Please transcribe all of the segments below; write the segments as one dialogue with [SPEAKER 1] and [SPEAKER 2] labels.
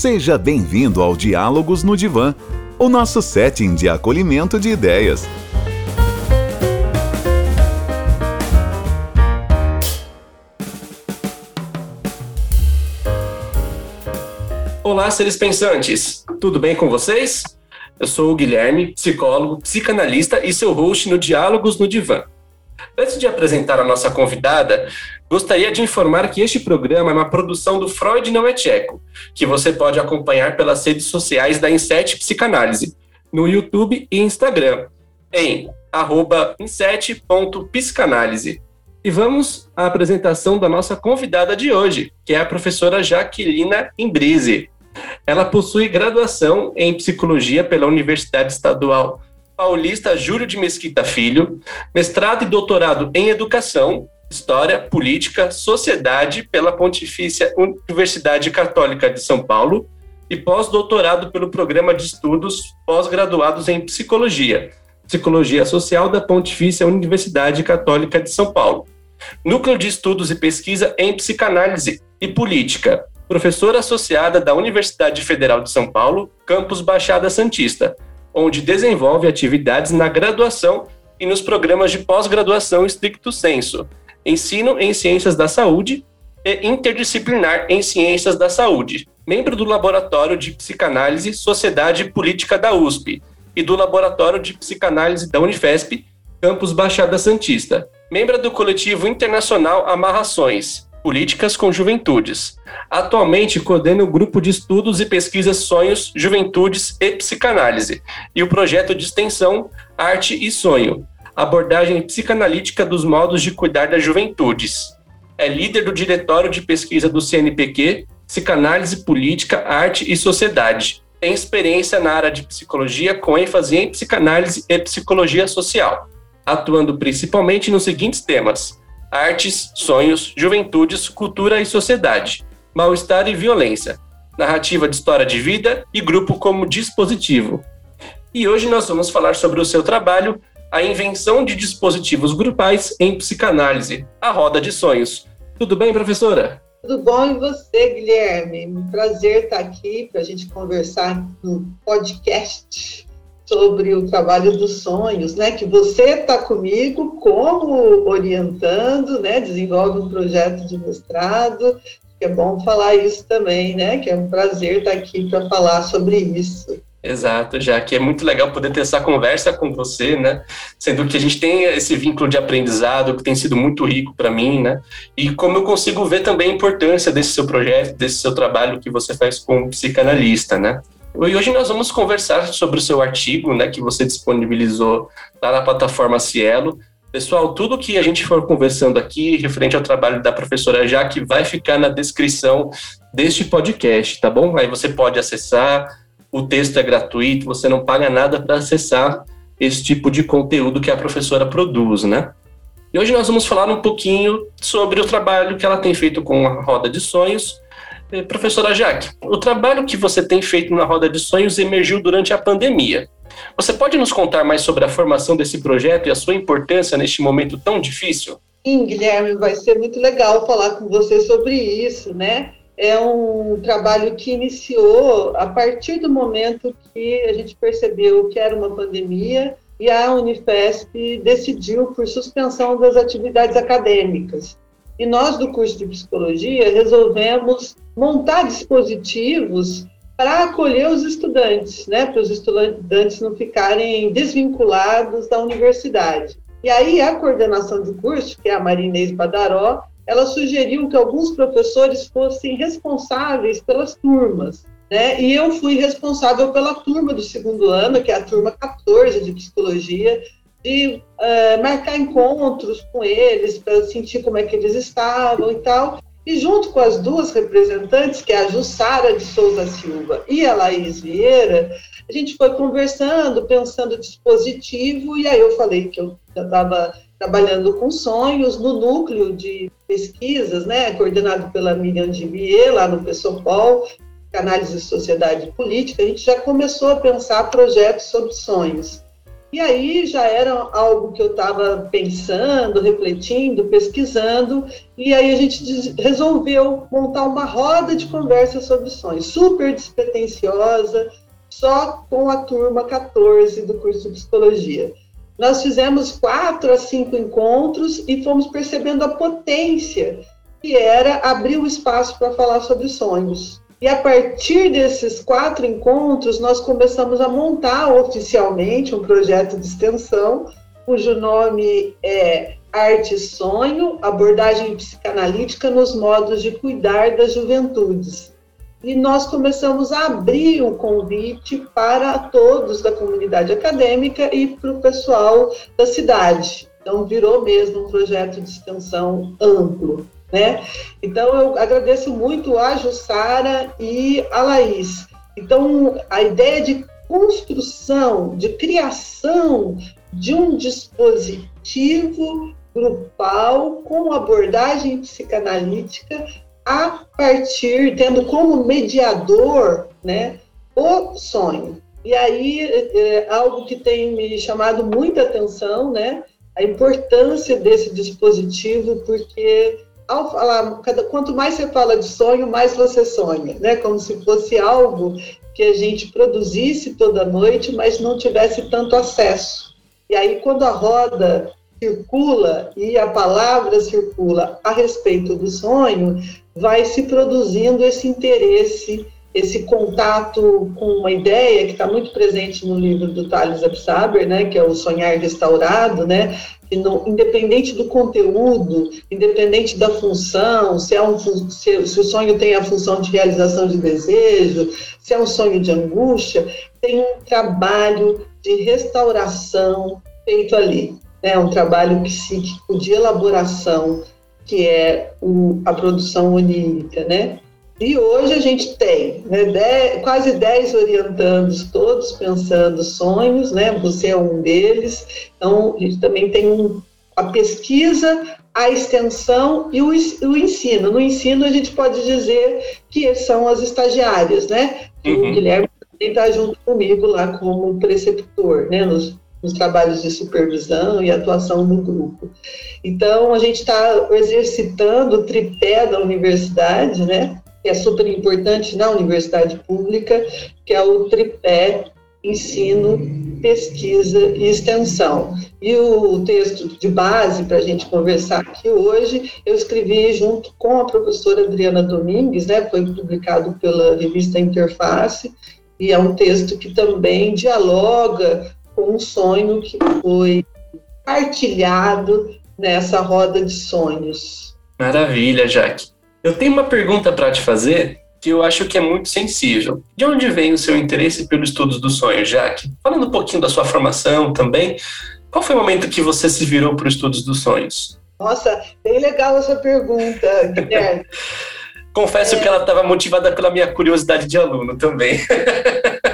[SPEAKER 1] Seja bem-vindo ao Diálogos no Divã, o nosso setting de acolhimento de ideias.
[SPEAKER 2] Olá, seres pensantes! Tudo bem com vocês? Eu sou o Guilherme, psicólogo, psicanalista e seu host no Diálogos no Divã. Antes de apresentar a nossa convidada, gostaria de informar que este programa é uma produção do Freud Não é Tcheco, que você pode acompanhar pelas redes sociais da Inset Psicanálise, no YouTube e Instagram, em inset.psicanálise. E vamos à apresentação da nossa convidada de hoje, que é a professora Jaquelina Imbrise. Ela possui graduação em psicologia pela Universidade Estadual Paulista Júlio de Mesquita Filho, mestrado e doutorado em educação, história, política, sociedade pela Pontifícia Universidade Católica de São Paulo e pós-doutorado pelo programa de estudos pós-graduados em psicologia, psicologia social da Pontifícia Universidade Católica de São Paulo. Núcleo de Estudos e Pesquisa em Psicanálise e Política, professora associada da Universidade Federal de São Paulo, campus Baixada Santista onde desenvolve atividades na graduação e nos programas de pós-graduação estricto senso, ensino em ciências da saúde e interdisciplinar em ciências da saúde, membro do Laboratório de Psicanálise Sociedade Política da USP e do Laboratório de Psicanálise da Unifesp, campus Baixada Santista, membro do coletivo internacional Amarrações, Políticas com Juventudes. Atualmente coordena o grupo de estudos e pesquisas Sonhos, Juventudes e Psicanálise e o projeto de extensão Arte e Sonho, abordagem psicanalítica dos modos de cuidar das juventudes. É líder do diretório de pesquisa do CNPq, Psicanálise Política, Arte e Sociedade. Tem experiência na área de psicologia com ênfase em psicanálise e psicologia social, atuando principalmente nos seguintes temas: artes, sonhos, juventudes, cultura e sociedade, mal-estar e violência, narrativa de história de vida e grupo como dispositivo. E hoje nós vamos falar sobre o seu trabalho, a invenção de dispositivos grupais em psicanálise, a roda de sonhos. Tudo bem, professora?
[SPEAKER 3] Tudo bom e você, Guilherme? Um prazer estar aqui para a gente conversar no podcast sobre o trabalho dos sonhos, né? Que você está comigo como orientando, né? Desenvolve um projeto de mestrado. É bom falar isso também, né? Que é um prazer estar aqui para falar sobre isso.
[SPEAKER 2] Exato, já que é muito legal poder ter essa conversa com você, né? Sendo que a gente tem esse vínculo de aprendizado que tem sido muito rico para mim, né? E como eu consigo ver também a importância desse seu projeto, desse seu trabalho que você faz como psicanalista, né? E hoje nós vamos conversar sobre o seu artigo, né, que você disponibilizou lá na plataforma Cielo. Pessoal, tudo que a gente for conversando aqui referente ao trabalho da professora Jaque vai ficar na descrição deste podcast, tá bom? Aí você pode acessar, o texto é gratuito, você não paga nada para acessar esse tipo de conteúdo que a professora produz, né? E hoje nós vamos falar um pouquinho sobre o trabalho que ela tem feito com a Roda de Sonhos, é, professora Jaque, o trabalho que você tem feito na Roda de Sonhos emergiu durante a pandemia. Você pode nos contar mais sobre a formação desse projeto e a sua importância neste momento tão difícil?
[SPEAKER 3] Sim, Guilherme, vai ser muito legal falar com você sobre isso, né? É um trabalho que iniciou a partir do momento que a gente percebeu que era uma pandemia e a Unifesp decidiu por suspensão das atividades acadêmicas. E nós, do curso de psicologia, resolvemos montar dispositivos para acolher os estudantes, né, para os estudantes não ficarem desvinculados da universidade. E aí a coordenação de curso, que é a Marinês Badaró, ela sugeriu que alguns professores fossem responsáveis pelas turmas. Né? E eu fui responsável pela turma do segundo ano, que é a turma 14 de psicologia, de uh, marcar encontros com eles para sentir como é que eles estavam e tal. E junto com as duas representantes, que é a Jussara de Souza Silva e a Laís Vieira, a gente foi conversando, pensando dispositivo, e aí eu falei que eu já estava trabalhando com sonhos no núcleo de pesquisas, né, coordenado pela Miriam Divier, lá no Pessoal, Análise de Sociedade e Política, a gente já começou a pensar projetos sobre sonhos. E aí já era algo que eu estava pensando, refletindo, pesquisando, e aí a gente resolveu montar uma roda de conversa sobre sonhos, super despretensiosa, só com a turma 14 do curso de psicologia. Nós fizemos quatro a cinco encontros e fomos percebendo a potência que era abrir o espaço para falar sobre sonhos. E a partir desses quatro encontros, nós começamos a montar oficialmente um projeto de extensão, cujo nome é Arte e Sonho, abordagem psicanalítica nos modos de cuidar das juventudes. E nós começamos a abrir o convite para todos da comunidade acadêmica e para o pessoal da cidade. Então, virou mesmo um projeto de extensão amplo. Né? Então, eu agradeço muito a Jussara e a Laís. Então, a ideia de construção, de criação de um dispositivo grupal com abordagem psicanalítica a partir, tendo como mediador, né, o sonho. E aí, é, é algo que tem me chamado muita atenção, né, a importância desse dispositivo, porque ao falar, quanto mais você fala de sonho, mais você sonha, né? Como se fosse algo que a gente produzisse toda noite, mas não tivesse tanto acesso. E aí, quando a roda circula e a palavra circula a respeito do sonho, vai se produzindo esse interesse, esse contato com uma ideia que está muito presente no livro do Thales Absaber, né, que é o Sonhar Restaurado, né, no, independente do conteúdo, independente da função, se, é um, se, se, o sonho tem a função de realização de desejo, se é um sonho de angústia, tem um trabalho de restauração feito ali, né? um trabalho psíquico de elaboração, que é o, a produção onírica, né? E hoje a gente tem né, dez, quase 10 orientandos, todos pensando sonhos, né? Você é um deles. Então, a gente também tem um, a pesquisa, a extensão e o, o, ensino. No ensino, a gente pode dizer que são as estagiárias, né? Uhum. O Guilherme está junto comigo lá como preceptor, né? Nos, nos trabalhos de supervisão e atuação no grupo. Então, a gente está exercitando o tripé da universidade, né? que é super importante na universidade pública, que é o tripé ensino, pesquisa e extensão. E o texto de base para a gente conversar aqui hoje, eu escrevi junto com a professora Adriana Domingues, né, foi publicado pela revista Interface, e é um texto que também dialoga com um sonho que foi partilhado nessa roda de sonhos.
[SPEAKER 2] Maravilha, Jaque. Eu tenho uma pergunta para te fazer que eu acho que é muito sensível. De onde vem o seu interesse pelos estudos do sonho, Jaque? Falando um pouquinho da sua formação também, qual foi o momento que você se virou para os estudos dos sonhos?
[SPEAKER 3] Nossa, bem legal essa pergunta, Guilherme.
[SPEAKER 2] Confesso é... que ela estava motivada pela minha curiosidade de aluno também.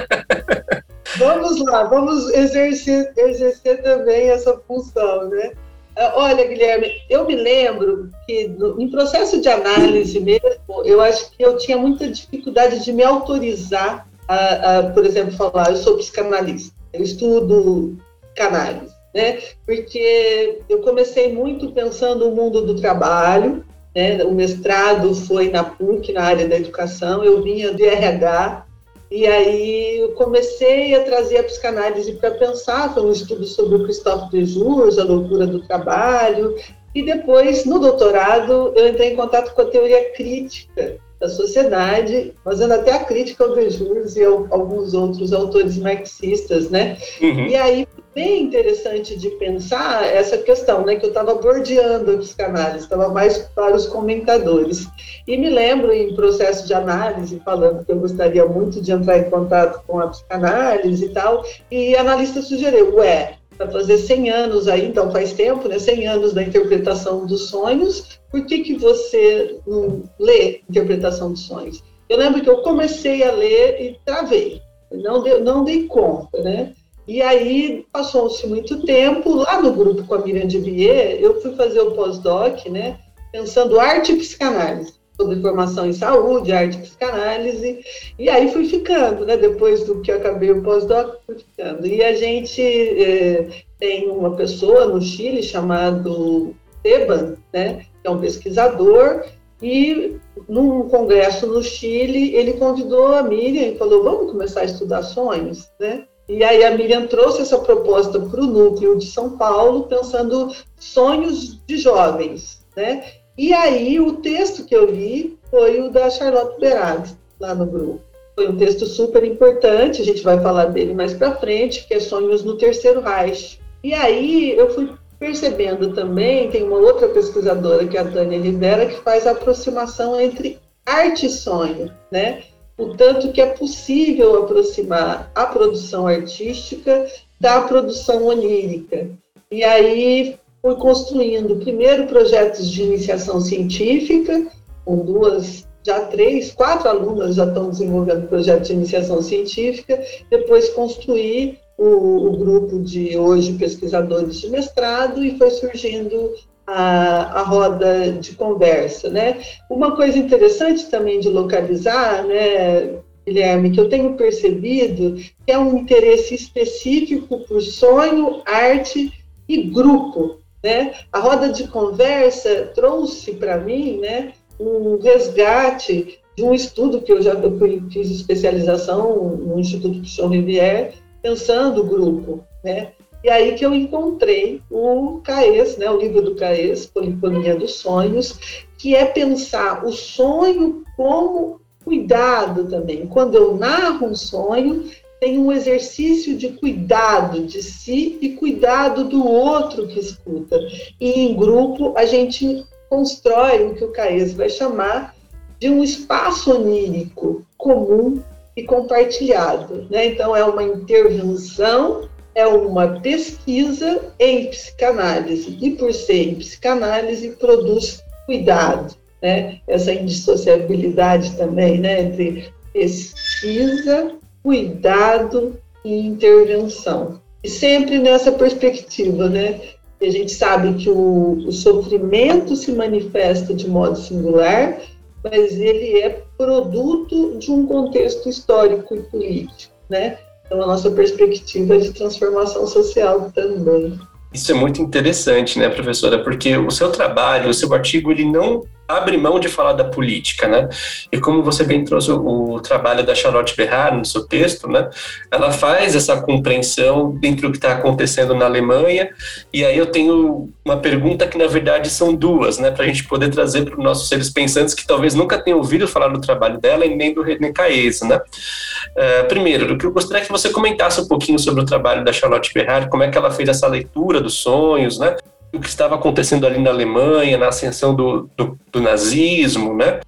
[SPEAKER 3] vamos lá, vamos exercer, exercer também essa função, né? Ah, olha, Guilherme, eu me lembro que no, em processo de análise mesmo, eu acho que eu tinha muita dificuldade de me autorizar a, a por exemplo, falar, eu sou psicanalista, eu estudo canálise, né? Porque eu comecei muito pensando no mundo do trabalho, né? O mestrado foi na PUC, na área da educação, eu vinha de RH, e aí eu comecei a trazer a psicanálise para pensar, foi um estudo sobre o Christophe de Jours, a loucura do trabalho, e depois, no doutorado, eu entrei em contato com a teoria crítica da sociedade, fazendo até a crítica ao Dejures e ao, alguns outros autores marxistas, né? Uhum. E aí bem interessante de pensar essa questão, né, que eu estava bordeando a psicanálise, estava mais para os comentadores. E me lembro em processo de análise, falando que eu gostaria muito de entrar em contato com a psicanálise e tal, e analista sugeriu, ué, para fazer 100 anos aí, então faz tempo, né, 100 anos da interpretação dos sonhos, por que, que você não lê interpretação dos sonhos? Eu lembro que eu comecei a ler e travei, não, não dei conta, né? E aí passou-se muito tempo, lá no grupo com a Miriam de Vier, eu fui fazer o pós-doc, né, pensando arte e psicanálise. sobre formação em saúde, arte e psicanálise, e aí fui ficando, né? Depois do que acabei o pós-doc, fui ficando. E a gente é, tem uma pessoa no Chile chamado Teban, né? Que é um pesquisador, e num congresso no Chile, ele convidou a Miriam e falou: vamos começar a estudar sonhos, né? E aí a Miriam trouxe essa proposta para o núcleo de São Paulo, pensando sonhos de jovens, né? E aí o texto que eu li foi o da Charlotte Berard, lá no grupo. Foi um texto super importante, a gente vai falar dele mais para frente, que é Sonhos no Terceiro Reich. E aí eu fui percebendo também, tem uma outra pesquisadora, que é a Tânia Lidera, que faz a aproximação entre arte e sonho, né? O tanto que é possível aproximar a produção artística da produção onírica. E aí fui construindo primeiro projetos de iniciação científica, com duas, já três, quatro alunas já estão desenvolvendo projetos de iniciação científica, depois construí o, o grupo de hoje pesquisadores de mestrado e foi surgindo a, a, roda de conversa, né? Uma coisa interessante também de localizar, né, Guilherme, que eu tenho percebido que é um interesse específico por sonho, arte e grupo, né? A roda de conversa trouxe para mim, né, um resgate de um estudo que eu já eu fiz especialização no Instituto Pichon Rivière, pensando o grupo, né? E aí que eu encontrei o CAES, né, o livro do CAES, Polifonia dos Sonhos, que é pensar o sonho como cuidado também. Quando eu narro um sonho, tem um exercício de cuidado de si e cuidado do outro que escuta. E em grupo a gente constrói o que o Caes vai chamar de um espaço onírico comum e compartilhado. Né? Então é uma intervenção, é uma pesquisa em psicanálise e por ser em psicanálise produz cuidado, né? Essa indissociabilidade também, né? Entre pesquisa cuidado e intervenção. E sempre nessa perspectiva, né? A gente sabe que o, o sofrimento se manifesta de modo singular, mas ele é produto de um contexto histórico e político, né? Então, a nossa perspectiva de transformação social também.
[SPEAKER 2] Isso é muito interessante, né, professora? Porque o seu trabalho, o seu artigo, ele não abre mão de falar da política, né? E como você bem trouxe o, o trabalho da Charlotte Berrard no seu texto, né? Ela faz essa compreensão dentro do que está acontecendo na Alemanha. E aí eu tenho uma pergunta que na verdade são duas, né? Para a gente poder trazer para os nossos seres pensantes que talvez nunca tenham ouvido falar do trabalho dela e nem do René Caes, né? Uh, primeiro, eu gostaria que você comentasse um pouquinho sobre o trabalho da Charlotte Berrard, como é que ela fez essa leitura dos sonhos, né? O que estava acontecendo ali na Alemanha, na ascensão do, do, do nazismo, né?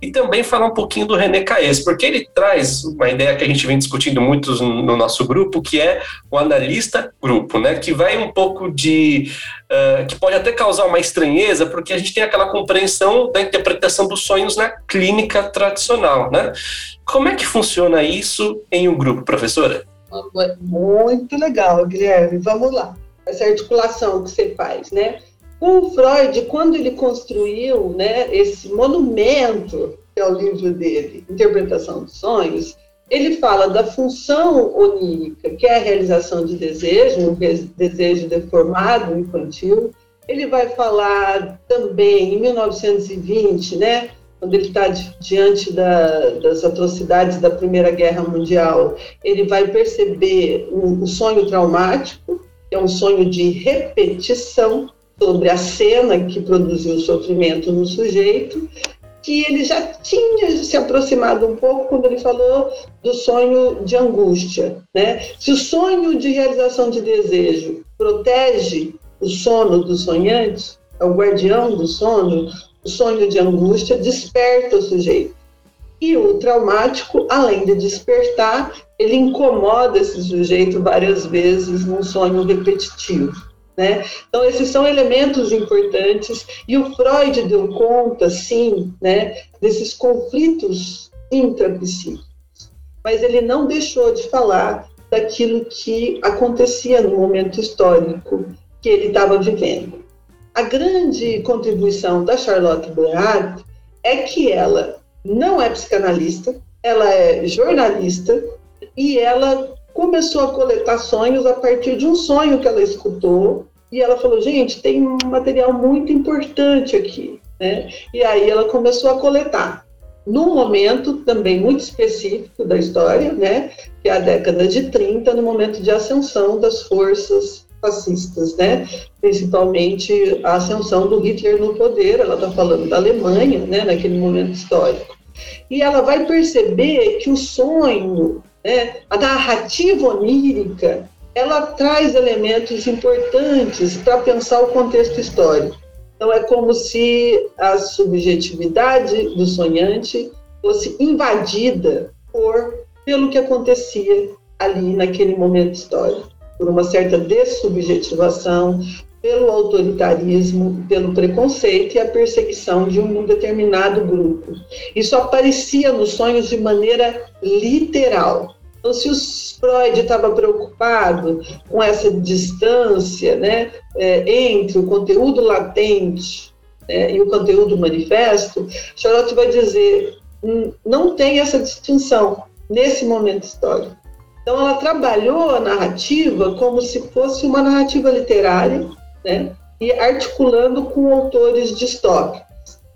[SPEAKER 2] E também falar um pouquinho do René Caes, porque ele traz uma ideia que a gente vem discutindo muito no nosso grupo, que é o analista grupo, né? Que vai um pouco de. Uh, que pode até causar uma estranheza, porque a gente tem aquela compreensão da interpretação dos sonhos na clínica tradicional, né? Como é que funciona isso em um grupo, professora?
[SPEAKER 3] Muito legal, Guilherme. Vamos lá essa articulação que você faz, né? O Freud, quando ele construiu né, esse monumento, que é o livro dele, Interpretação dos Sonhos, ele fala da função onírica, que é a realização de desejo, um desejo deformado, infantil. Ele vai falar também, em 1920, né, quando ele está diante da, das atrocidades da Primeira Guerra Mundial, ele vai perceber o, o sonho traumático, é um sonho de repetição sobre a cena que produziu o sofrimento no sujeito, que ele já tinha se aproximado um pouco quando ele falou do sonho de angústia. Né? Se o sonho de realização de desejo protege o sono do sonhante, é o guardião do sono, o sonho de angústia desperta o sujeito. E o traumático, além de despertar, ele incomoda esse sujeito várias vezes num sonho repetitivo. Né? Então, esses são elementos importantes, e o Freud deu conta, sim, né, desses conflitos intrapsíquicos, mas ele não deixou de falar daquilo que acontecia no momento histórico que ele estava vivendo. A grande contribuição da Charlotte Boyard é que ela não é psicanalista, ela é jornalista e ela começou a coletar sonhos a partir de um sonho que ela escutou e ela falou, gente, tem um material muito importante aqui, né? E aí ela começou a coletar num momento também muito específico da história, né, que é a década de 30, no momento de ascensão das forças fascistas, né, principalmente a ascensão do Hitler no poder, ela está falando da Alemanha, né, naquele momento histórico. E ela vai perceber que o sonho, né, a narrativa onírica, ela traz elementos importantes para pensar o contexto histórico. Então, é como se a subjetividade do sonhante fosse invadida por, pelo que acontecia ali naquele momento histórico, por uma certa dessubjetivação, pelo autoritarismo, pelo preconceito e a perseguição de um determinado grupo. Isso aparecia nos sonhos de maneira literal. Então, se o Freud estava preocupado com essa distância né, é, entre o conteúdo latente né, e o conteúdo manifesto, Charlotte vai dizer hum, não tem essa distinção nesse momento histórico. Então, ela trabalhou a narrativa como se fosse uma narrativa literária, né, e articulando com autores distópicos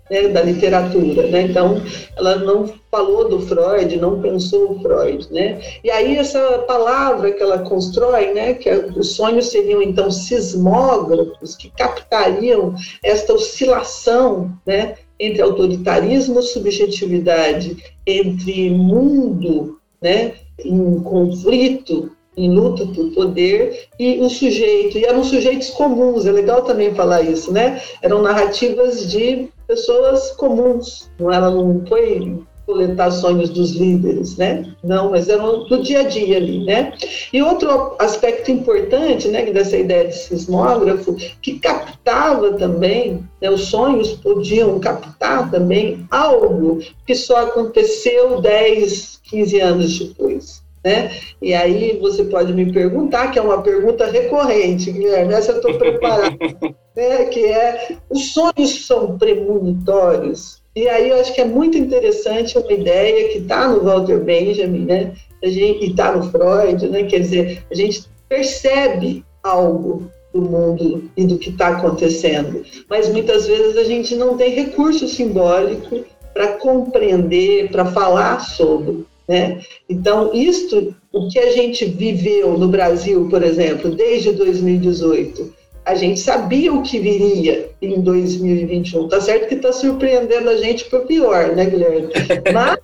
[SPEAKER 3] né, da literatura, né? Então, ela não falou do Freud, não pensou o Freud, né? E aí essa palavra que ela constrói, né, que é, os sonhos seriam então sismógrafos que captariam esta oscilação, né, entre autoritarismo, subjetividade, entre mundo, né, em conflito, em luta por poder e o sujeito. E eram sujeitos comuns, é legal também falar isso, né? Eram narrativas de pessoas comuns, não ela não foi coletar sonhos dos líderes, né? Não, mas eram do dia a dia ali, né? E outro aspecto importante, né, dessa ideia de sismógrafo, que captava também, né, os sonhos podiam captar também algo que só aconteceu 10, 15 anos depois. Né? E aí você pode me perguntar, que é uma pergunta recorrente, Guilherme, essa eu estou preparada, né? que é, os sonhos são premonitórios? E aí eu acho que é muito interessante uma ideia que está no Walter Benjamin, né? A gente, está no Freud, né? quer dizer, a gente percebe algo do mundo e do que está acontecendo, mas muitas vezes a gente não tem recurso simbólico para compreender, para falar sobre. Né? Então, isto, o que a gente viveu no Brasil, por exemplo, desde 2018, a gente sabia o que viria em 2021. Tá certo que está surpreendendo a gente para pior, né, Guilherme? Mas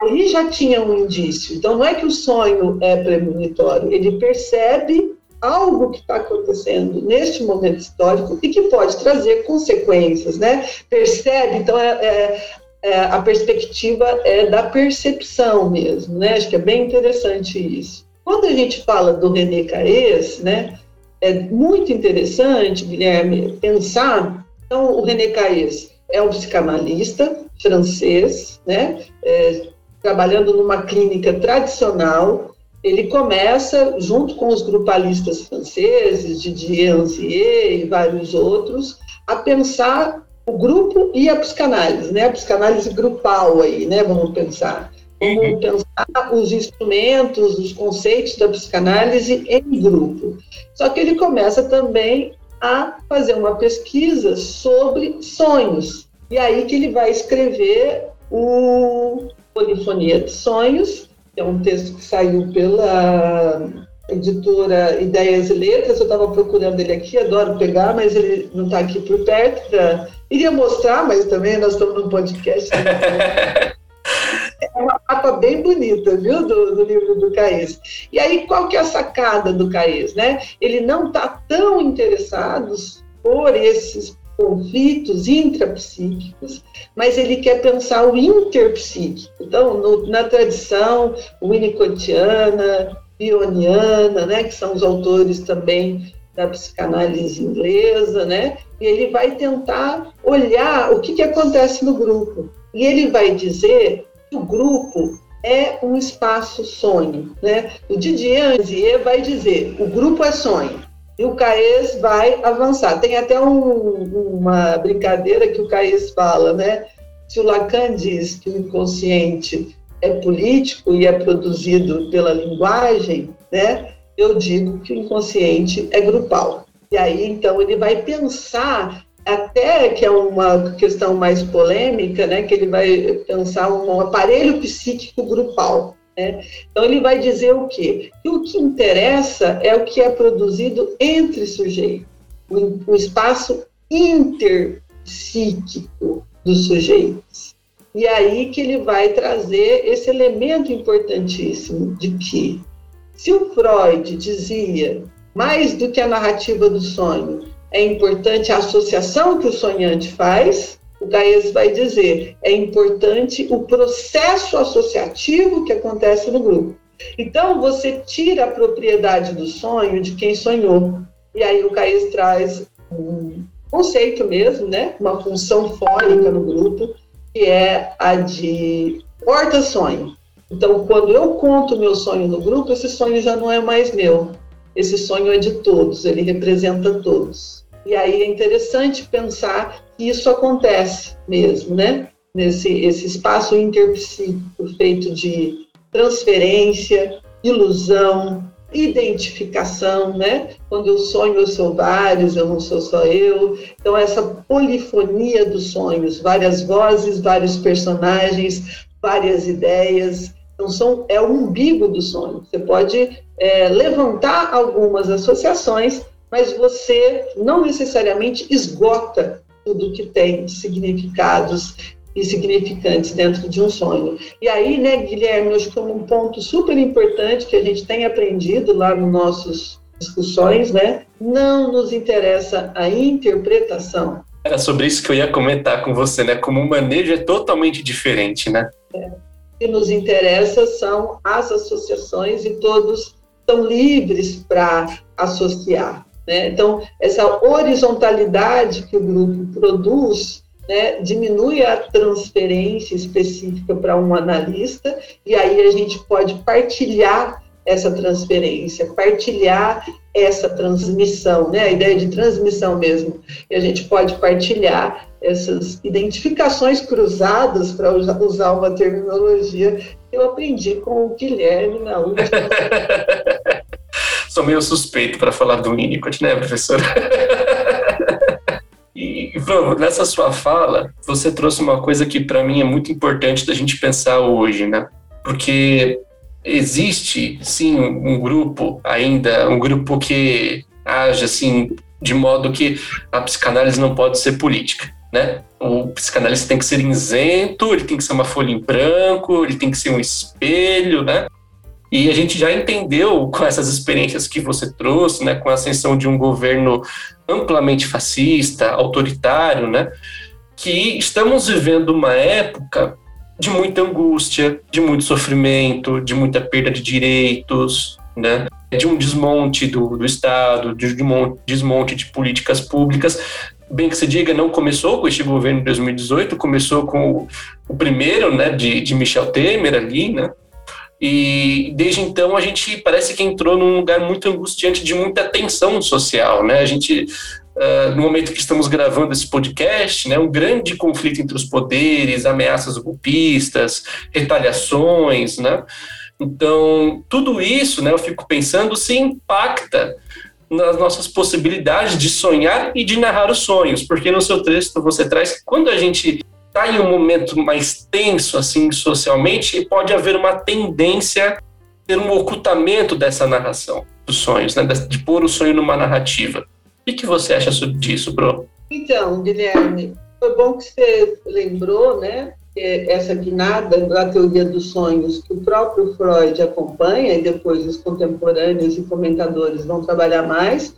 [SPEAKER 3] aí já tinha um indício. Então, não é que o sonho é premonitório, ele percebe algo que está acontecendo neste momento histórico e que pode trazer consequências, né? Percebe, então é, é, é, a perspectiva é da percepção mesmo, né? Acho que é bem interessante isso. Quando a gente fala do René Caes, né, é muito interessante, Guilherme, pensar. Então, o René Caes é um psicanalista francês, né, é, trabalhando numa clínica tradicional. Ele começa, junto com os grupalistas franceses, Didier Anzier e vários outros, a pensar o grupo e a psicanálise, né? A psicanálise grupal aí, né? Vamos pensar. Vamos uhum. pensar os instrumentos, os conceitos da psicanálise em grupo. Só que ele começa também a fazer uma pesquisa sobre sonhos. E aí que ele vai escrever o Polifonia de Sonhos, que é um texto que saiu pela editora Ideias e Letras. Eu estava procurando ele aqui, adoro pegar, mas ele não está aqui por perto para Iria mostrar, mas também nós estamos num podcast. Capa bem bonita, viu, do, do, livro do Caes. E aí, qual que é a sacada do Caes, né? Ele não está tão interessado por esses conflitos intrapsíquicos, mas ele quer pensar o interpsíquico. Então, no, na tradição winnicottiana, bioniana, né, que são os autores também da psicanálise inglesa, né? E ele vai tentar olhar o que, que acontece no grupo. E ele vai dizer o grupo é um espaço sonho, né? O Didier Anzier vai dizer, o grupo é sonho. E o Caes vai avançar. Tem até um, uma brincadeira que o Caes fala, né? Se o Lacan diz que o inconsciente é político e é produzido pela linguagem, né, eu digo que o inconsciente é grupal. E aí, então, ele vai pensar, até que é uma questão mais polêmica, né, que ele vai pensar um aparelho psíquico grupal. Né? Então, ele vai dizer o quê? Que o que interessa é o que é produzido entre sujeitos, o espaço interpsíquico dos sujeitos. E aí que ele vai trazer esse elemento importantíssimo de que se o Freud dizia mais do que a narrativa do sonho, é importante a associação que o sonhante faz, o Gaes vai dizer, é importante o processo associativo que acontece no grupo. Então, você tira a propriedade do sonho de quem sonhou. E aí o Gaes traz um conceito mesmo, né? uma função fórica no grupo, que é a de porta-sonho. Então, quando eu conto meu sonho no grupo, esse sonho já não é mais meu. Esse sonho é de todos, ele representa todos. E aí é interessante pensar que isso acontece mesmo, né? Nesse esse espaço interpsíquico feito de transferência, ilusão, identificação, né? Quando eu sonho, eu sou vários, eu não sou só eu. Então, essa polifonia dos sonhos, várias vozes, vários personagens, várias ideias. Então, são, é o umbigo do sonho. Você pode é, levantar algumas associações, mas você não necessariamente esgota tudo que tem significados e significantes dentro de um sonho. E aí, né, Guilherme, acho que é um ponto super importante que a gente tem aprendido lá nos nossos discussões, né? Não nos interessa a interpretação.
[SPEAKER 2] Era sobre isso que eu ia comentar com você, né? Como o manejo é totalmente diferente, né? É. O
[SPEAKER 3] que nos interessa são as associações e todos estão livres para associar. Né? Então, essa horizontalidade que o grupo produz né, diminui a transferência específica para um analista, e aí a gente pode partilhar essa transferência, partilhar essa transmissão, né, a ideia de transmissão mesmo, e a gente pode partilhar essas identificações cruzadas, para usar uma terminologia que eu aprendi com o Guilherme na última.
[SPEAKER 2] Sou meio suspeito para falar do Winnicott, né, professora? E, vamos, nessa sua fala, você trouxe uma coisa que para mim é muito importante da gente pensar hoje, né? Porque existe, sim, um grupo ainda, um grupo que age assim, de modo que a psicanálise não pode ser política, né? O psicanalista tem que ser isento, ele tem que ser uma folha em branco, ele tem que ser um espelho, né? E a gente já entendeu com essas experiências que você trouxe, né, com a ascensão de um governo amplamente fascista, autoritário, né, que estamos vivendo uma época de muita angústia, de muito sofrimento, de muita perda de direitos, né, de um desmonte do, do Estado, de um desmonte de políticas públicas. Bem que se diga, não começou com este governo de 2018, começou com o, o primeiro, né, de, de Michel Temer ali, né, e desde então a gente parece que entrou num lugar muito angustiante de muita tensão social, né? A gente Uh, no momento que estamos gravando esse podcast, né, um grande conflito entre os poderes, ameaças golpistas, retaliações, né? Então, tudo isso, né, eu fico pensando, se impacta nas nossas possibilidades de sonhar e de narrar os sonhos, porque no seu texto você traz que quando a gente está em um momento mais tenso, assim, socialmente, pode haver uma tendência a ter um ocultamento dessa narração dos sonhos, né? de pôr o sonho numa narrativa. O que, você acha disso, Bro?
[SPEAKER 3] Então, Guilherme, foi bom que você lembrou, né? Essa guinada da teoria dos sonhos que o próprio Freud acompanha e depois os contemporâneos e comentadores vão trabalhar mais,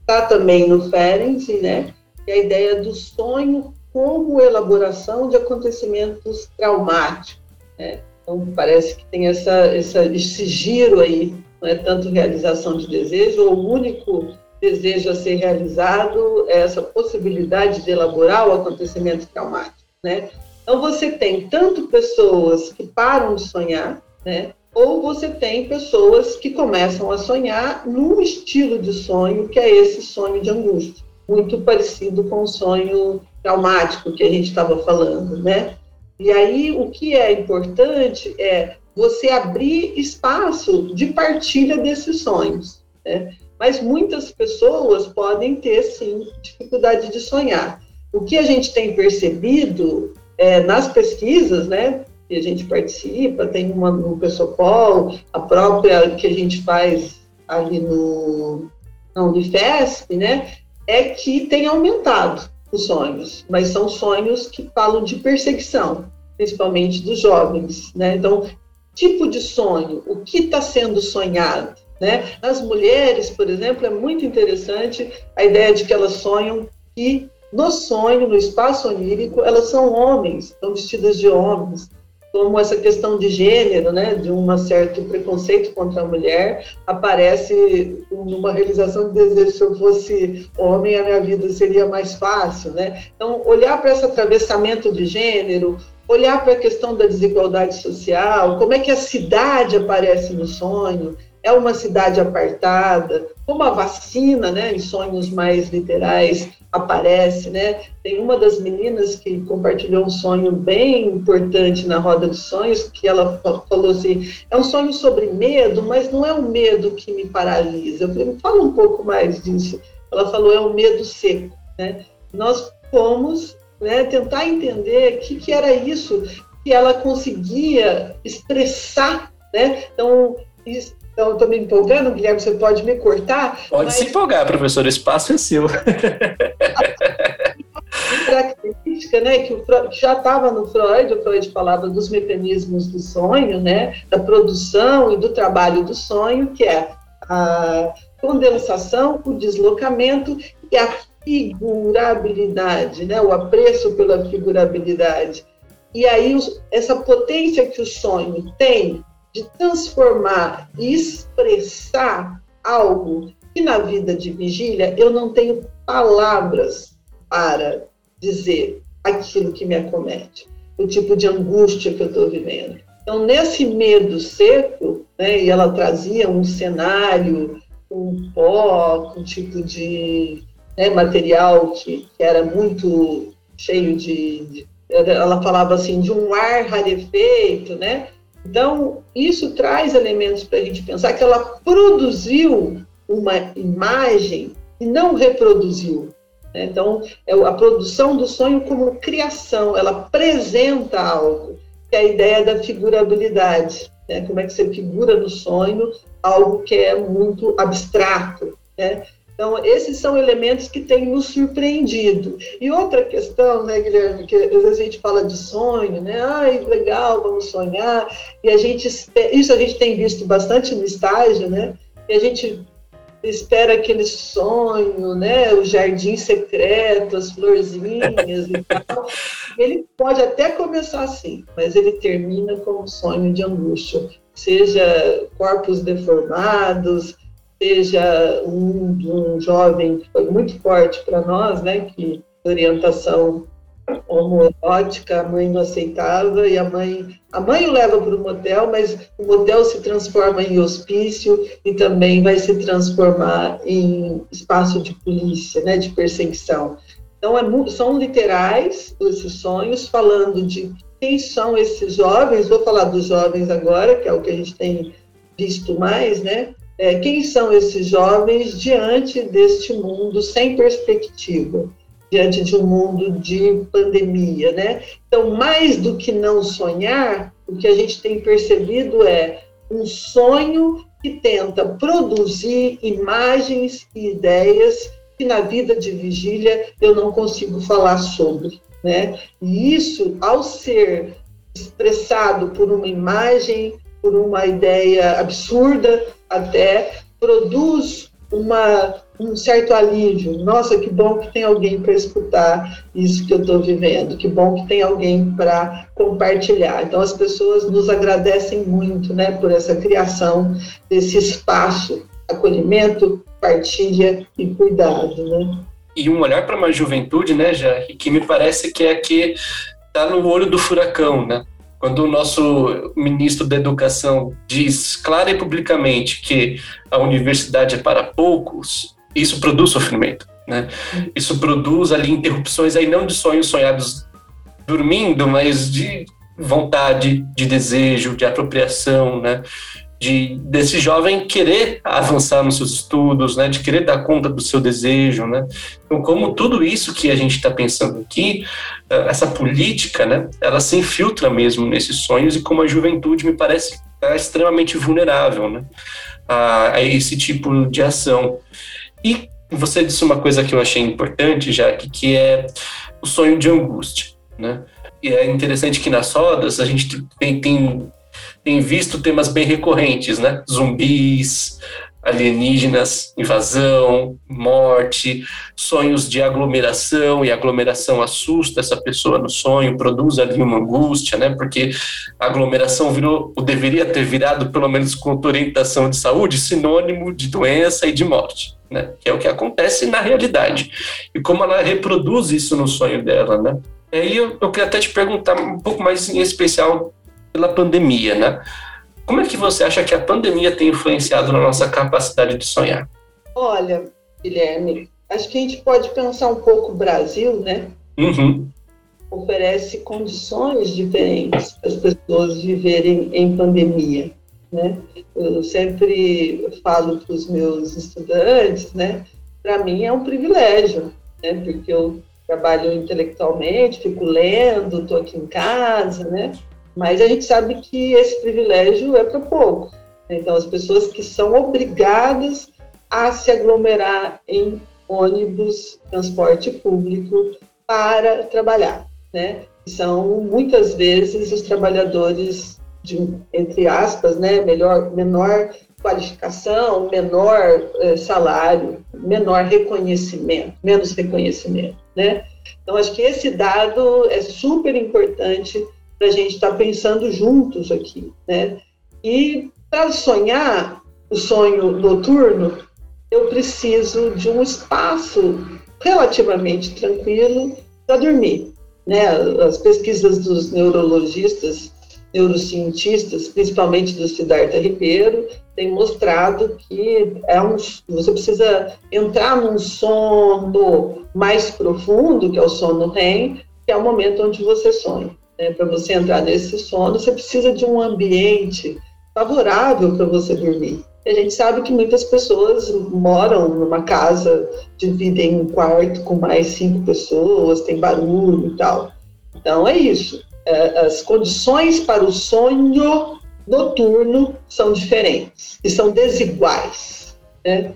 [SPEAKER 3] está também no Ferenczi, né? É a ideia do sonho como elaboração de acontecimentos traumáticos. Né? Então, parece que tem essa, essa, esse giro aí, não é tanto realização de desejo, ou o único desejo a ser realizado é essa possibilidade de elaborar o acontecimento traumático. Né? Então, você tem tanto pessoas que param de sonhar, né? ou você tem pessoas que começam a sonhar num estilo de sonho que é esse sonho de angústia, muito parecido com o sonho traumático que a gente estava falando, né? E aí, o que é importante é você abrir espaço de partilha desses sonhos. Né? Mas muitas pessoas podem ter, sim, dificuldade de sonhar. O que a gente tem percebido é, nas pesquisas, né, que a gente participa, tem uma no Pessoal, a própria que a gente faz ali no, na Unifesp, né, é que tem aumentado os sonhos, mas são sonhos que falam de perseguição, principalmente dos jovens, né? Então, tipo de sonho, o que está sendo sonhado, né? Nas mulheres, por exemplo, é muito interessante a ideia de que elas sonham que no sonho, no espaço onírico, elas são homens, estão vestidas de homens, como essa questão de gênero, né, de um certo preconceito contra a mulher, aparece numa realização de desejo, se eu fosse homem, a minha vida seria mais fácil, né? Então, olhar para esse atravessamento de gênero, olhar para a questão da desigualdade social, como é que a cidade aparece no sonho, é uma cidade apartada, como a vacina, né, em sonhos mais literais, aparece, né? Tem uma das meninas que compartilhou um sonho bem importante na roda de sonhos, que ela falou assim: é um sonho sobre medo, mas não é um medo que me paralisa. Eu falei, fala um pouco mais disso. Ela falou: é um medo seco, né? Nós fomos né, tentar entender o que, que era isso que ela conseguia expressar, né? Então, então, estou me empolgando, Guilherme, você pode me cortar?
[SPEAKER 2] Pode mas... se empolgar, professor, o espaço é seu.
[SPEAKER 3] característica, né, que o Freud, já estava no Freud, o Freud falava dos mecanismos do sonho, né, da produção e do trabalho do sonho, que é a condensação, o deslocamento e a figurabilidade, né, o apreço pela figurabilidade. E aí, essa potência que o sonho tem de transformar e expressar algo que na vida de vigília eu não tenho palavras para dizer aquilo que me acomete, o tipo de angústia que eu estou vivendo. Então, nesse medo seco, né, e ela trazia um cenário, um pó, um tipo de né, material que, que, era muito cheio de, de, Ela falava assim, de um ar rarefeito, né? Então, isso traz elementos para a gente pensar que ela produziu uma imagem e não reproduziu. Né? Então, é a produção do sonho como criação, ela apresenta algo, que é a ideia da figurabilidade. Né? Como é que você figura no sonho algo que é muito abstrato. Né? Então, esses são elementos que têm nos surpreendido. E outra questão, né, Guilherme, que às vezes a gente fala de sonho, né? Ai, legal, vamos sonhar. E a gente, isso a gente tem visto bastante no estágio, né? E a gente espera aquele sonho, né? O jardim secreto, as florzinhas e tal. Ele pode até começar assim, mas ele termina com um sonho de angústia. Seja corpos deformados, seja um, um jovem que foi muito forte para nós, né, que orientação homoerótica, a mãe não aceitava e a mãe, a mãe o leva para o motel, mas o motel se transforma em hospício e também vai se transformar em espaço de polícia, né, de perseguição. Então é, são literais esses sonhos falando de quem são esses jovens. Vou falar dos jovens agora, que é o que a gente tem visto mais, né? É, quem são esses jovens diante deste mundo sem perspectiva, diante de um mundo de pandemia, né? Então, mais do que não sonhar, o que a gente tem percebido é um sonho que tenta produzir imagens e ideias que na vida de vigília eu não consigo falar sobre, né? E isso, ao ser expressado por uma imagem, por uma ideia absurda, até produz uma, um certo alívio. Nossa, que bom que tem alguém para escutar isso que eu estou vivendo, que bom que tem alguém para compartilhar. Então, as pessoas nos agradecem muito né, por essa criação desse espaço, acolhimento, partilha e cuidado. Né?
[SPEAKER 2] E um olhar para uma juventude, né, já que me parece que é que está no olho do furacão, né? Quando o nosso ministro da Educação diz clara e publicamente que a universidade é para poucos, isso produz sofrimento. Né? Isso produz ali interrupções aí não de sonhos sonhados dormindo, mas de vontade, de desejo, de apropriação, né? De, desse jovem querer avançar nos seus estudos, né, de querer dar conta do seu desejo, né. Então, como tudo isso que a gente está pensando aqui, eh, essa política, né, ela se infiltra mesmo nesses sonhos e como a juventude me parece é extremamente vulnerável, né, a, a esse tipo de ação. E você disse uma coisa que eu achei importante, já que, que é o sonho de angústia, né. E é interessante que nas rodas a gente tem, tem, tem visto temas bem recorrentes, né? Zumbis, alienígenas, invasão, morte, sonhos de aglomeração, e aglomeração assusta essa pessoa no sonho, produz ali uma angústia, né? Porque a aglomeração virou, ou deveria ter virado, pelo menos com orientação de saúde, sinônimo de doença e de morte, né? Que é o que acontece na realidade. E como ela reproduz isso no sonho dela, né? E aí eu, eu queria até te perguntar um pouco mais em especial pela pandemia, né? Como é que você acha que a pandemia tem influenciado na nossa capacidade de sonhar?
[SPEAKER 3] Olha, Guilherme, acho que a gente pode pensar um pouco o Brasil, né?
[SPEAKER 2] Uhum.
[SPEAKER 3] Oferece condições diferentes para as pessoas viverem em pandemia, né? Eu sempre falo para os meus estudantes, né? Para mim é um privilégio, né? Porque eu trabalho intelectualmente, fico lendo, estou aqui em casa, né? Mas a gente sabe que esse privilégio é para poucos. Então, as pessoas que são obrigadas a se aglomerar em ônibus, transporte público para trabalhar, né? São muitas vezes os trabalhadores de, entre aspas, né, melhor, menor qualificação, menor eh, salário, menor reconhecimento, menos reconhecimento, né? Então, acho que esse dado é super importante para a gente estar tá pensando juntos aqui, né? E para sonhar o sonho noturno, eu preciso de um espaço relativamente tranquilo para dormir, né? As pesquisas dos neurologistas neurocientistas, principalmente do Siddhartha Ribeiro, têm mostrado que é um, você precisa entrar num sono mais profundo, que é o sono REM, que é o momento onde você sonha. Né? Para você entrar nesse sono, você precisa de um ambiente favorável para você dormir. A gente sabe que muitas pessoas moram numa casa, dividem um quarto com mais cinco pessoas, tem barulho e tal. Então é isso. É, as condições para o sonho noturno são diferentes e são desiguais. Né?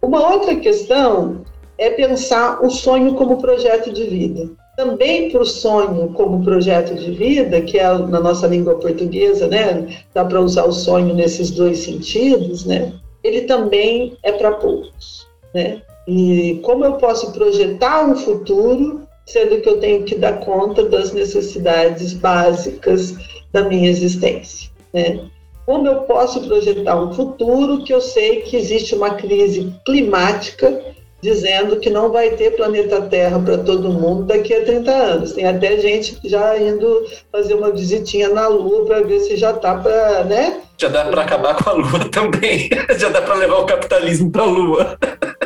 [SPEAKER 3] Uma outra questão é pensar o sonho como projeto de vida. Também para o sonho como projeto de vida, que é na nossa língua portuguesa, né, dá para usar o sonho nesses dois sentidos, né, ele também é para poucos. Né? E como eu posso projetar um futuro sendo que eu tenho que dar conta das necessidades básicas da minha existência. Né? Como eu posso projetar um futuro que eu sei que existe uma crise climática dizendo que não vai ter planeta Terra para todo mundo daqui a 30 anos. Tem até gente já indo fazer uma visitinha na Lua para ver se já está para, né?
[SPEAKER 2] Já dá para acabar com a Lua também. já dá para levar o capitalismo para a Lua.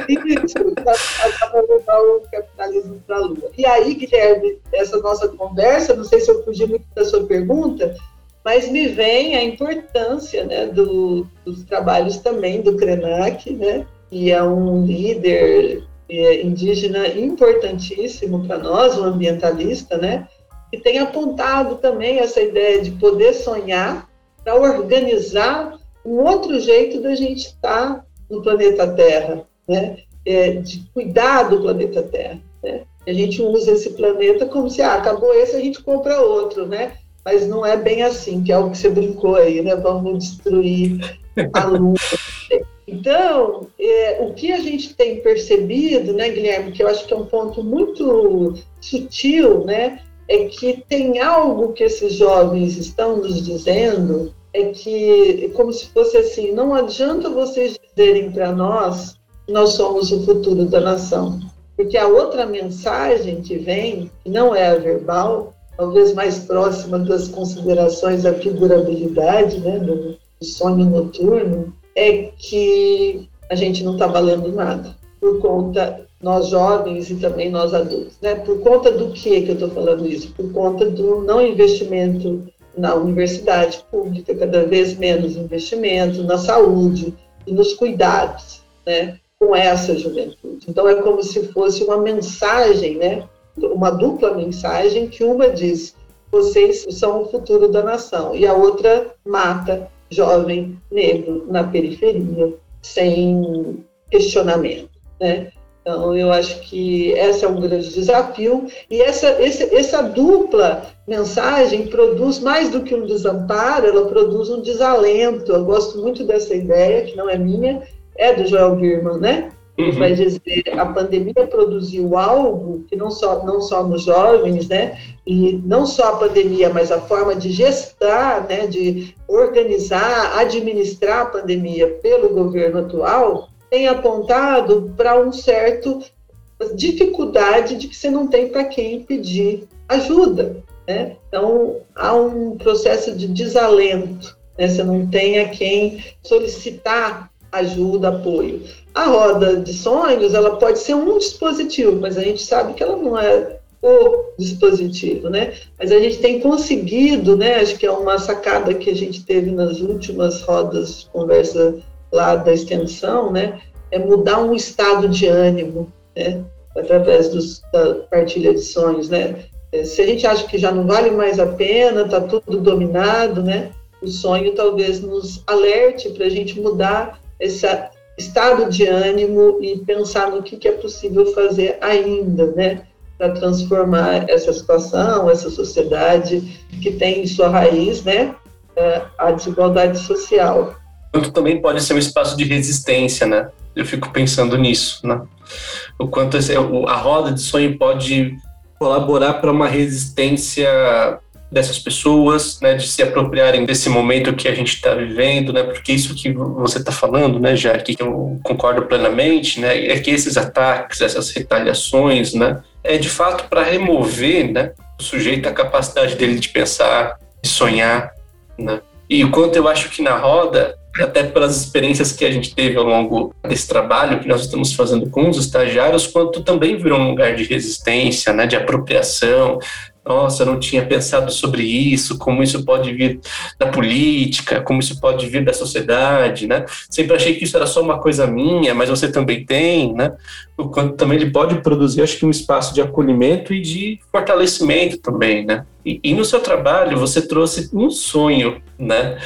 [SPEAKER 3] Isso, dá para levar o capitalismo para a Lua. E aí, Guilherme, essa nossa conversa, não sei se eu fugi muito da sua pergunta, mas me vem a importância né, do, dos trabalhos também do Krenak, né? Que é um líder é, indígena importantíssimo para nós, um ambientalista, né? Que tem apontado também essa ideia de poder sonhar para organizar um outro jeito da gente estar no planeta Terra, né? É, de cuidar do planeta Terra. Né? A gente usa esse planeta como se ah, acabou esse, a gente compra outro, né? Mas não é bem assim, que é o que você brincou aí, né? Vamos destruir a Lua. Então, é, o que a gente tem percebido, né, Guilherme, que eu acho que é um ponto muito sutil, né, é que tem algo que esses jovens estão nos dizendo, é que, como se fosse assim, não adianta vocês dizerem para nós nós somos o futuro da nação, porque a outra mensagem que vem, que não é a verbal, talvez mais próxima das considerações da figurabilidade, né, do sonho noturno, é que a gente não está valendo nada por conta nós jovens e também nós adultos. Né? Por conta do que que eu estou falando isso? Por conta do não investimento na universidade pública, cada vez menos investimento na saúde e nos cuidados né, com essa juventude. Então, é como se fosse uma mensagem, né, uma dupla mensagem, que uma diz, vocês são o futuro da nação, e a outra mata jovem negro na periferia, sem questionamento. Né? Então, eu acho que esse é um grande desafio, e essa, esse, essa dupla mensagem produz mais do que um desamparo, ela produz um desalento. Eu gosto muito dessa ideia, que não é minha, é do Joel Birman, né? Uhum. Vai dizer, a pandemia produziu algo que não só, não só nos jovens, né? E não só a pandemia, mas a forma de gestar, né? De organizar, administrar a pandemia pelo governo atual, tem apontado para um certo dificuldade de que você não tem para quem pedir ajuda. Né? Então, há um processo de desalento, né? você não tem a quem solicitar ajuda, apoio. A roda de sonhos, ela pode ser um dispositivo, mas a gente sabe que ela não é o dispositivo, né? Mas a gente tem conseguido, né? Acho que é uma sacada que a gente teve nas últimas rodas de conversa lá da extensão, né, é mudar um estado de ânimo, né, através dos, da partilha de sonhos, né. É, se a gente acha que já não vale mais a pena, está tudo dominado, né, o sonho talvez nos alerte para a gente mudar esse estado de ânimo e pensar no que, que é possível fazer ainda, né, para transformar essa situação, essa sociedade que tem em sua raiz, né, é, a desigualdade social
[SPEAKER 2] quanto também pode ser um espaço de resistência, né? Eu fico pensando nisso, né? O quanto a roda de sonho pode colaborar para uma resistência dessas pessoas, né, de se apropriarem desse momento que a gente está vivendo, né, porque isso que você está falando, né, já que eu concordo plenamente, né, é que esses ataques, essas retaliações, né, é de fato para remover, né, o sujeito a capacidade dele de pensar, de sonhar, né, e quanto eu acho que na roda até pelas experiências que a gente teve ao longo desse trabalho que nós estamos fazendo com os estagiários, quanto também virou um lugar de resistência, né, de apropriação. Nossa, eu não tinha pensado sobre isso, como isso pode vir da política, como isso pode vir da sociedade, né? Sempre achei que isso era só uma coisa minha, mas você também tem, né? O quanto também ele pode produzir, acho que um espaço de acolhimento e de fortalecimento também, né? E, e no seu trabalho você trouxe um sonho, né?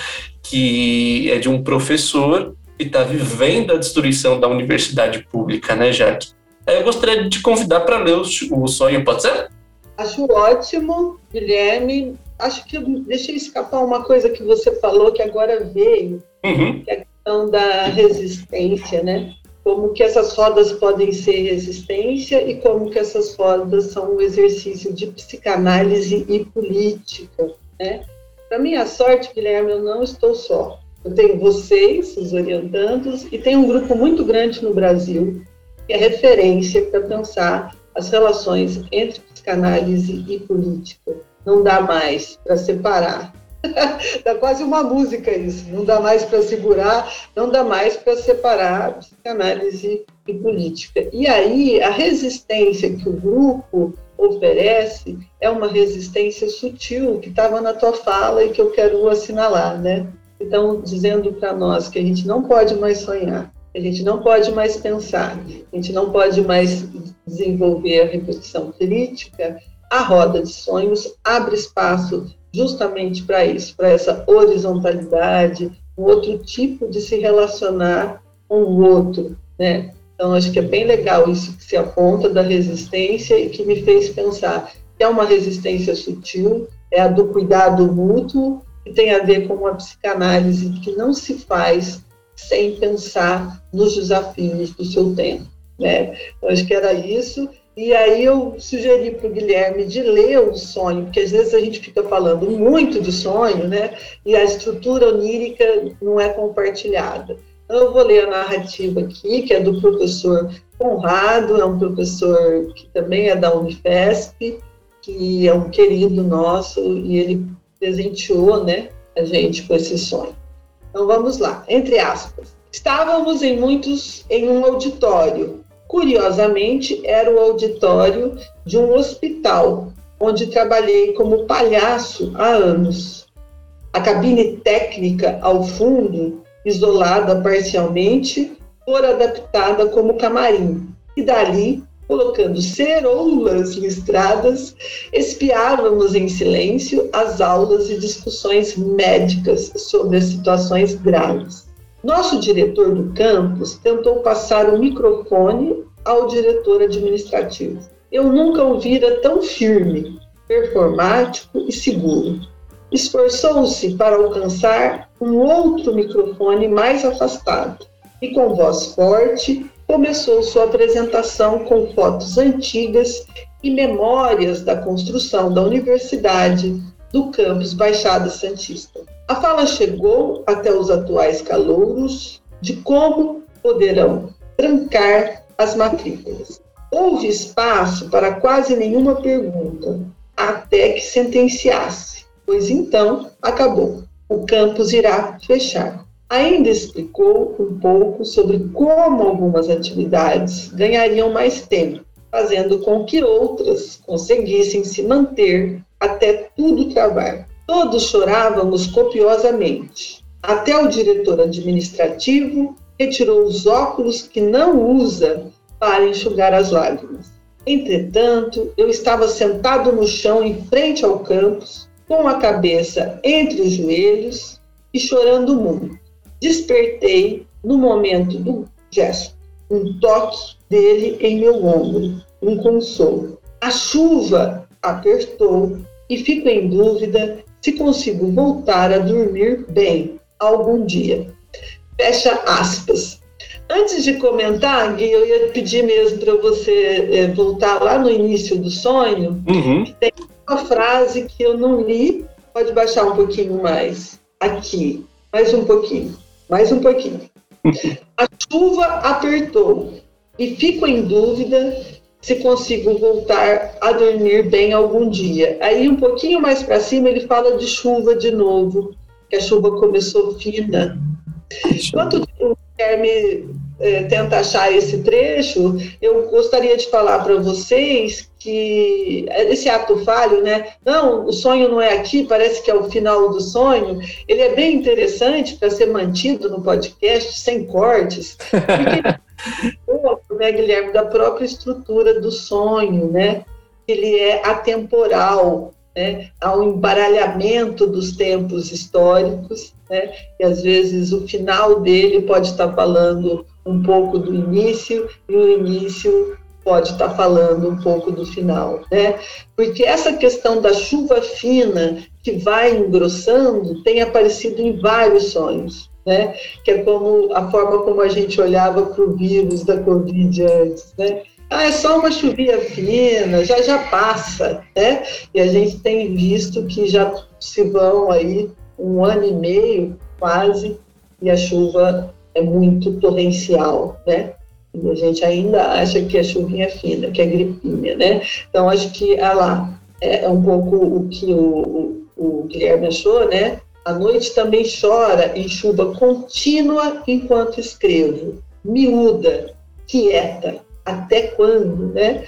[SPEAKER 2] que é de um professor que está vivendo a destruição da universidade pública, né, Jaque? Eu gostaria de te convidar para ler o, sonho, pode ser?
[SPEAKER 3] Acho ótimo, Guilherme. Acho que eu deixei escapar uma coisa que você falou que agora veio, uhum. que é a questão da resistência, né? Como que essas rodas podem ser resistência e como que essas rodas são um exercício de psicanálise e política, né? Para minha sorte, Guilherme, eu não estou só. Eu tenho vocês, os orientandos, e tem um grupo muito grande no Brasil que é referência para pensar as relações entre psicanálise e política. Não dá mais para separar. dá quase uma música isso. Não dá mais para segurar, não dá mais para separar psicanálise e política. E aí, a resistência que o grupo oferece é uma resistência sutil que estava na tua fala e que eu quero assinalar, né? Então, dizendo para nós que a gente não pode mais sonhar, a gente não pode mais pensar, a gente não pode mais desenvolver a reflexão crítica, a roda de sonhos abre espaço justamente para isso, para essa horizontalidade, um outro tipo de se relacionar com o outro, né? Então, acho que é bem legal isso que se aponta da resistência e que me fez pensar que é uma resistência sutil, é a do cuidado mútuo, que tem a ver com uma psicanálise que não se faz sem pensar nos desafios do seu tempo. Né? Eu acho que era isso. E aí eu sugeri para o Guilherme de ler o sonho, porque às vezes a gente fica falando muito de sonho, né? E a estrutura onírica não é compartilhada. Eu vou ler a narrativa aqui, que é do professor Conrado, é um professor que também é da Unifesp, que é um querido nosso, e ele presenteou né, a gente com esse sonho. Então vamos lá, entre aspas. Estávamos em muitos em um auditório, Curiosamente, era o auditório de um hospital, onde trabalhei como palhaço há anos. A cabine técnica ao fundo, isolada parcialmente, foi adaptada como camarim, e dali colocando ceroulas listradas, espiávamos em silêncio as aulas e discussões médicas sobre as situações graves. Nosso diretor do campus tentou passar o microfone ao diretor administrativo. Eu nunca o vira tão firme, performático e seguro. Esforçou-se para alcançar um outro microfone mais afastado e, com voz forte, começou sua apresentação com fotos antigas e memórias da construção da universidade do campus Baixada Santista. A fala chegou até os atuais calouros de como poderão trancar as matrículas. Houve espaço para quase nenhuma pergunta, até que sentenciasse, pois então acabou. O campus irá fechar. Ainda explicou um pouco sobre como algumas atividades ganhariam mais tempo, fazendo com que outras conseguissem se manter até tudo travar. Todos chorávamos copiosamente. Até o diretor administrativo retirou os óculos que não usa para enxugar as lágrimas. Entretanto, eu estava sentado no chão em frente ao campus, com a cabeça entre os joelhos e chorando muito despertei no momento do gesto, um toque dele em meu ombro, um consolo. A chuva apertou e fico em dúvida se consigo voltar a dormir bem algum dia. Fecha aspas. Antes de comentar, Gui, eu ia pedir mesmo para você é, voltar lá no início do sonho. Uhum. Tem uma frase que eu não li, pode baixar um pouquinho mais. Aqui, mais um pouquinho. Mais um pouquinho. A chuva apertou e fico em dúvida se consigo voltar a dormir bem algum dia. Aí um pouquinho mais para cima ele fala de chuva de novo, que a chuva começou fina. Enquanto o Guilherme é, tenta achar esse trecho, eu gostaria de falar para vocês que esse ato falho, né? Não, o sonho não é aqui, parece que é o final do sonho. Ele é bem interessante para ser mantido no podcast sem cortes, porque né, Guilherme, da própria estrutura do sonho, né? Ele é atemporal, né? Um embaralhamento dos tempos históricos, né? E às vezes o final dele pode estar falando um pouco do início e o início pode estar falando um pouco do final, né? Porque essa questão da chuva fina que vai engrossando tem aparecido em vários sonhos, né? Que é como a forma como a gente olhava para o vírus da Covid antes, né? Ah, é só uma chuvinha fina, já já passa, né? E a gente tem visto que já se vão aí um ano e meio quase e a chuva é muito torrencial, né? A gente ainda acha que a chuvinha é fina, que é gripinha, né? Então, acho que ah lá, é, é um pouco o que o, o, o Guilherme achou, né? A noite também chora em chuva contínua enquanto escrevo, miúda, quieta, até quando, né?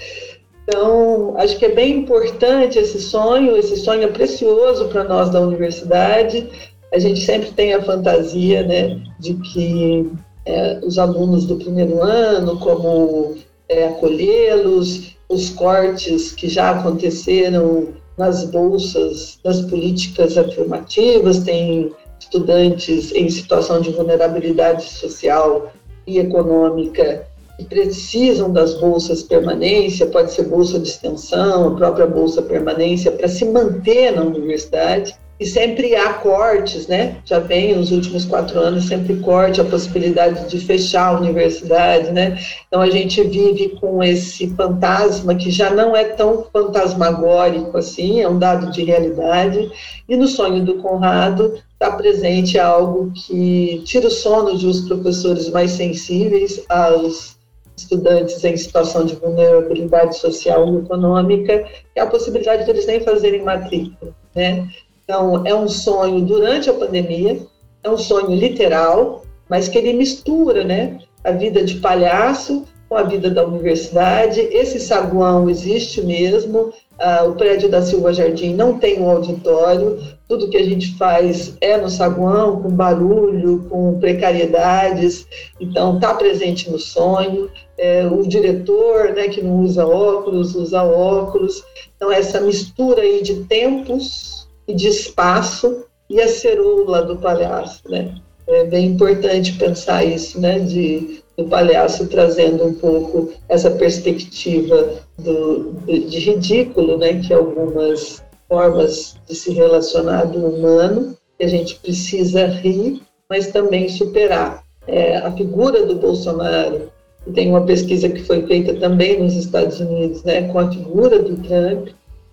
[SPEAKER 3] Então, acho que é bem importante esse sonho, esse sonho é precioso para nós da universidade, a gente sempre tem a fantasia né, de que é, os alunos do primeiro ano, como é, acolhê-los, os cortes que já aconteceram nas bolsas das políticas afirmativas, tem estudantes em situação de vulnerabilidade social e econômica que precisam das bolsas permanência, pode ser bolsa de extensão, a própria bolsa permanência, para se manter na universidade e sempre há cortes, né? Já vem nos últimos quatro anos sempre corte, a possibilidade de fechar a universidade, né? Então a gente vive com esse fantasma que já não é tão fantasmagórico assim, é um dado de realidade. E no sonho do Conrado está presente algo que tira o sono dos professores mais sensíveis aos estudantes em situação de vulnerabilidade social e econômica, é a possibilidade de eles nem fazerem matrícula, né? Então, é um sonho durante a pandemia, é um sonho literal, mas que ele mistura, né, a vida de palhaço com a vida da universidade. Esse saguão existe mesmo. Ah, o prédio da Silva Jardim não tem um auditório. Tudo que a gente faz é no saguão, com barulho, com precariedades. Então, está presente no sonho. É, o diretor, né, que não usa óculos, usa óculos. Então, essa mistura aí de tempos e de espaço e a cerula do palhaço, né? É bem importante pensar isso, né? De do palhaço trazendo um pouco essa perspectiva do, de ridículo, né, que algumas formas de se relacionar do humano, que a gente precisa rir, mas também superar. É, a figura do Bolsonaro, tem uma pesquisa que foi feita também nos Estados Unidos, né, com a figura do Trump,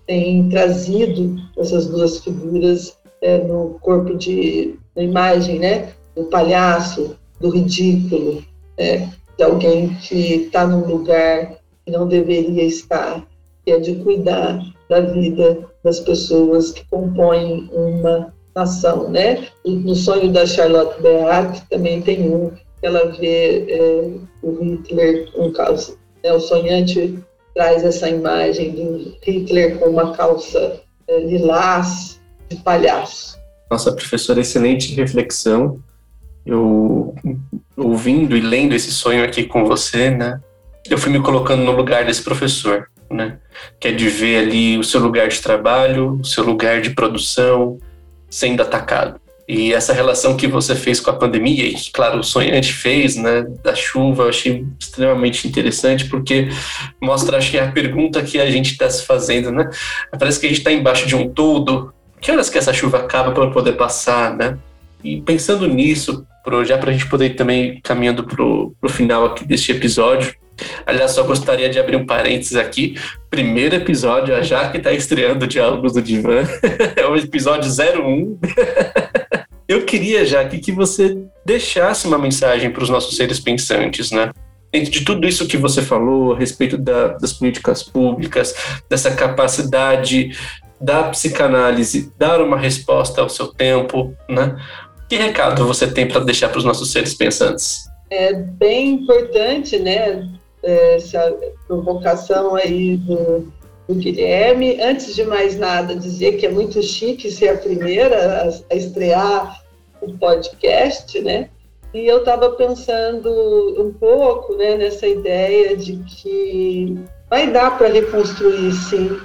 [SPEAKER 3] tem trazido essas duas figuras é, no corpo de na imagem, né, do palhaço, do ridículo, né, de alguém que está num lugar que não deveria estar, que é de cuidar da vida das pessoas que compõem uma nação, né? No sonho da Charlotte Beat também tem um ela vê é, o Hitler um calça, né? O sonhante traz essa imagem do Hitler com uma calça é, lilás de palhaço.
[SPEAKER 2] Nossa, professora, excelente reflexão eu ouvindo e lendo esse sonho aqui com você, né? Eu fui me colocando no lugar desse professor, né? Que é de ver ali o seu lugar de trabalho, o seu lugar de produção sendo atacado. E essa relação que você fez com a pandemia, e que, claro, o sonhante fez, né, da chuva, eu achei extremamente interessante, porque mostra, acho que a pergunta que a gente está se fazendo, né? Parece que a gente está embaixo de um todo. Que horas que essa chuva acaba para poder passar, né? E pensando nisso, pro, já para a gente poder ir também caminhando para o final aqui deste episódio, aliás, só gostaria de abrir um parênteses aqui. Primeiro episódio, a Jaque está estreando Diálogos do Divã, é o episódio 01. Eu queria, Jaque, que você deixasse uma mensagem para os nossos seres pensantes, né? dentro de tudo isso que você falou a respeito da, das políticas públicas, dessa capacidade da psicanálise dar uma resposta ao seu tempo, né? Que recado você tem para deixar para os nossos seres pensantes?
[SPEAKER 3] É bem importante, né, essa provocação aí do, do Guilherme. Antes de mais nada, dizer que é muito chique ser a primeira a, a estrear o podcast, né? E eu estava pensando um pouco né, nessa ideia de que vai dar para reconstruir, sim,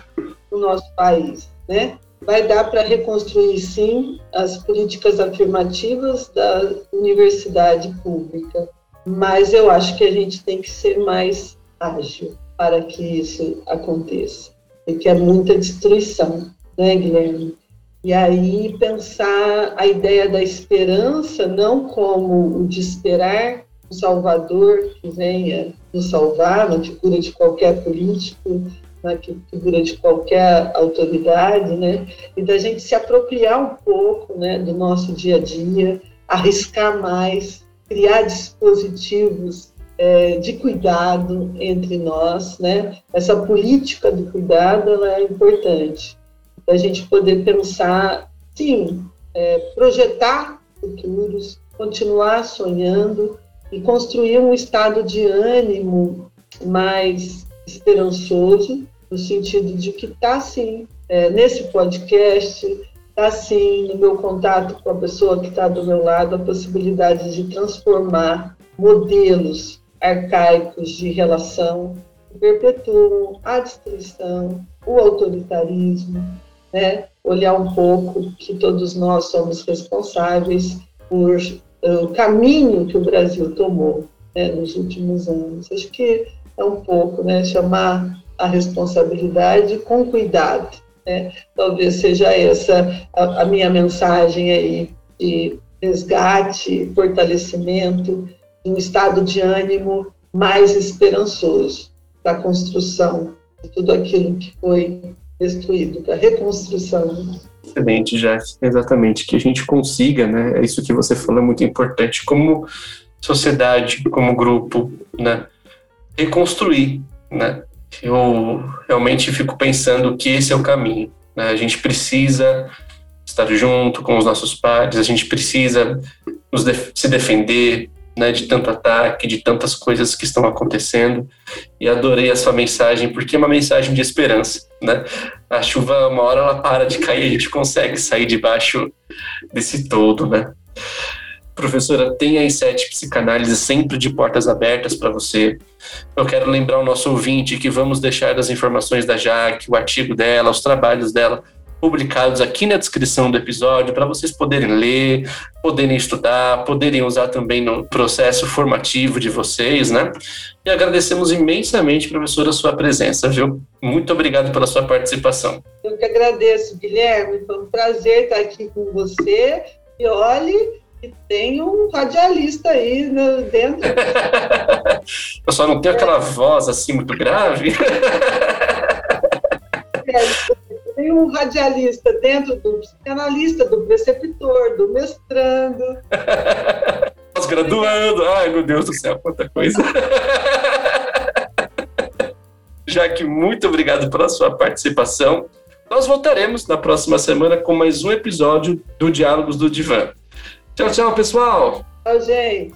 [SPEAKER 3] o nosso país, né? vai dar para reconstruir, sim, as políticas afirmativas da universidade pública, mas eu acho que a gente tem que ser mais ágil para que isso aconteça, porque é muita destruição, né, Guilherme? E aí pensar a ideia da esperança não como o de esperar um Salvador que venha nos salvar, na figura de qualquer político, na figura de qualquer autoridade, né? E da gente se apropriar um pouco, né, do nosso dia a dia, arriscar mais, criar dispositivos é, de cuidado entre nós, né? Essa política do cuidado ela é importante, da gente poder pensar, sim, é, projetar futuros, continuar sonhando e construir um estado de ânimo mais esperançoso, no sentido de que está sim é, nesse podcast, está sim no meu contato com a pessoa que está do meu lado, a possibilidade de transformar modelos arcaicos de relação que perpetuam a destruição, o autoritarismo, né? olhar um pouco que todos nós somos responsáveis por o caminho que o Brasil tomou né, nos últimos anos. Acho que é um pouco, né, chamar a responsabilidade com cuidado. Né? Talvez seja essa a, a minha mensagem aí de resgate, fortalecimento, um estado de ânimo mais esperançoso da construção de tudo aquilo que foi destruído, da reconstrução.
[SPEAKER 2] Excelente, Jess. Exatamente, que a gente consiga, né? É isso que você falou é muito importante, como sociedade, como grupo, né? reconstruir, né? Eu realmente fico pensando que esse é o caminho. Né? A gente precisa estar junto com os nossos pares, a gente precisa def se defender, né, de tanto ataque, de tantas coisas que estão acontecendo. E adorei a sua mensagem, porque é uma mensagem de esperança, né? A chuva, uma hora ela para de cair, a gente consegue sair debaixo desse todo, né? Professora, tem a sete Psicanálise sempre de portas abertas para você. Eu quero lembrar o nosso ouvinte que vamos deixar as informações da Jaque, o artigo dela, os trabalhos dela publicados aqui na descrição do episódio para vocês poderem ler, poderem estudar, poderem usar também no processo formativo de vocês, né? E agradecemos imensamente, professora, a sua presença, viu? Muito obrigado pela sua participação.
[SPEAKER 3] Eu que agradeço, Guilherme. Foi um prazer estar aqui com você. E olhe, que tem um radialista aí no, dentro.
[SPEAKER 2] Eu só não tenho aquela voz assim muito grave.
[SPEAKER 3] É, tem um radialista dentro do psicanalista, do preceptor, do mestrando.
[SPEAKER 2] Pós-graduando. Ai, meu Deus do céu, quanta coisa. Jaque, muito obrigado pela sua participação. Nós voltaremos na próxima semana com mais um episódio do Diálogos do Divã. Tchau, tchau, pessoal.
[SPEAKER 3] Tchau, gente.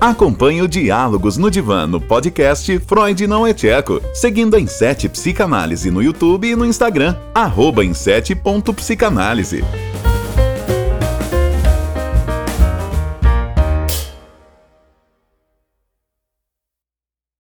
[SPEAKER 1] Acompanhe o Diálogos no Divã no podcast Freud Não é Tcheco, seguindo a Insete Psicanálise no YouTube e no Instagram, arroba insete.psicanálise.